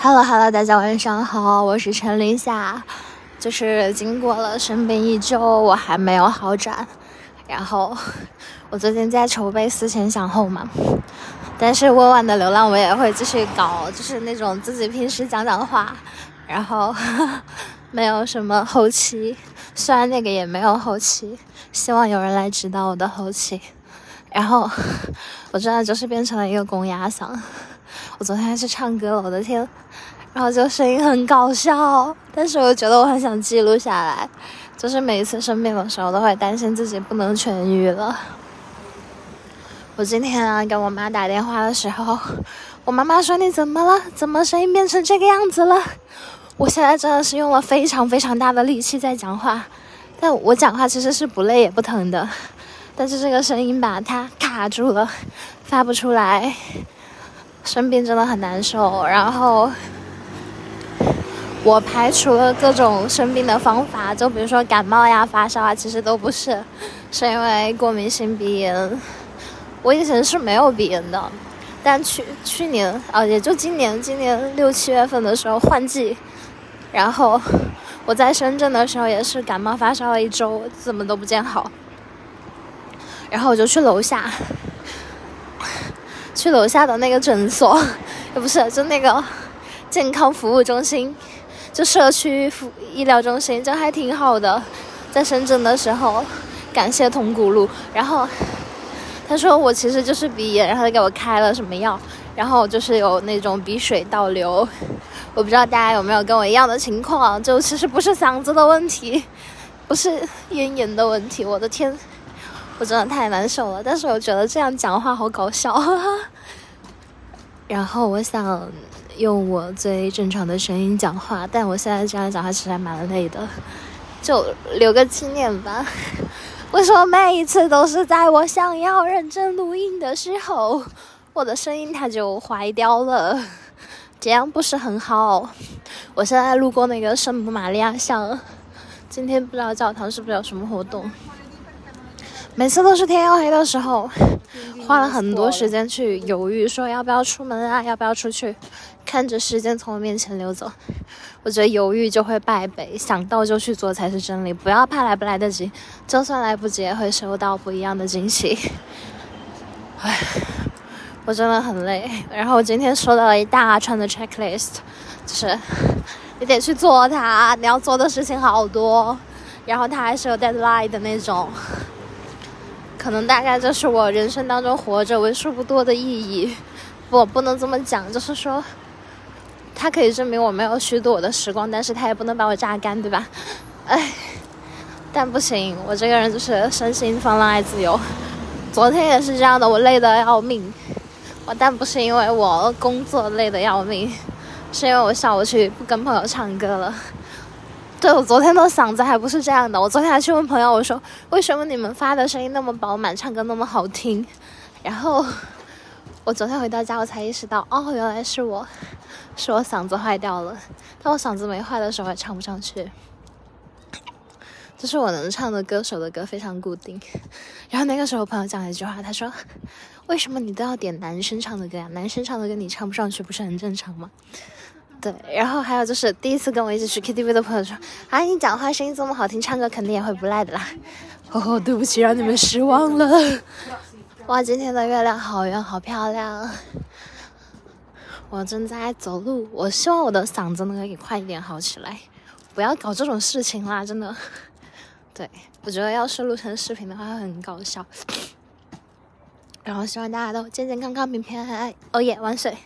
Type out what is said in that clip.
Hello Hello，大家晚上好，我是陈林夏。就是经过了生病一周，我还没有好转。然后我最近在筹备思前想后嘛，但是温婉的流浪我也会继续搞，就是那种自己平时讲讲话，然后 没有什么后期，虽然那个也没有后期，希望有人来指导我的后期。然后 我真的就是变成了一个公鸭嗓。我昨天去唱歌了，我的天！然后就声音很搞笑，但是我觉得我很想记录下来。就是每一次生病的时候，都会担心自己不能痊愈了。我今天啊，给我妈打电话的时候，我妈妈说：“你怎么了？怎么声音变成这个样子了？”我现在真的是用了非常非常大的力气在讲话，但我讲话其实是不累也不疼的，但是这个声音吧，它卡住了，发不出来。生病真的很难受，然后我排除了各种生病的方法，就比如说感冒呀、发烧啊，其实都不是，是因为过敏性鼻炎。我以前是没有鼻炎的，但去去年啊，也就今年，今年六七月份的时候换季，然后我在深圳的时候也是感冒发烧了一周，怎么都不见好，然后我就去楼下。去楼下的那个诊所，也不是，就那个健康服务中心，就社区服医疗中心，就还挺好的。在深圳的时候，感谢铜鼓路。然后他说我其实就是鼻炎，然后他给我开了什么药，然后就是有那种鼻水倒流。我不知道大家有没有跟我一样的情况，就其实不是嗓子的问题，不是咽炎的问题。我的天！我真的太难受了，但是我觉得这样讲话好搞笑。然后我想用我最正常的声音讲话，但我现在这样讲话其实还蛮累的，就留个纪念吧。为什么每一次都是在我想要认真录音的时候，我的声音它就坏掉了？这样不是很好。我现在路过那个圣母玛利亚像，今天不知道教堂是不是有什么活动。每次都是天要黑的时候，花了很多时间去犹豫，说要不要出门啊，要不要出去，看着时间从我面前流走，我觉得犹豫就会败北，想到就去做才是真理，不要怕来不来得及，就算来不及也会收到不一样的惊喜。唉，我真的很累，然后我今天收到了一大串的 checklist，就是你得去做它，你要做的事情好多，然后它还是有 deadline 的那种。可能大概就是我人生当中活着为数不多的意义，我，不能这么讲，就是说，它可以证明我没有虚度我的时光，但是它也不能把我榨干，对吧？哎，但不行，我这个人就是身心放浪爱自由。昨天也是这样的，我累得要命，我但不是因为我工作累得要命，是因为我下午去不跟朋友唱歌了。对我昨天的嗓子还不是这样的，我昨天还去问朋友，我说为什么你们发的声音那么饱满，唱歌那么好听？然后我昨天回到家，我才意识到，哦，原来是我，是我嗓子坏掉了。但我嗓子没坏的时候也唱不上去，就是我能唱的歌手的歌非常固定。然后那个时候朋友讲了一句话，他说，为什么你都要点男生唱的歌呀？男生唱的歌你唱不上去，不是很正常吗？对，然后还有就是第一次跟我一起去 KTV 的朋友说：“啊，你讲话声音这么好听，唱歌肯定也会不赖的啦。”哦，对不起，让你们失望了。哇，今天的月亮好圆，好漂亮。我正在走路，我希望我的嗓子能够快一点好起来，不要搞这种事情啦，真的。对，我觉得要是录成视频的话会很搞笑。然后希望大家都健健康康、平平安安。哦耶，万岁！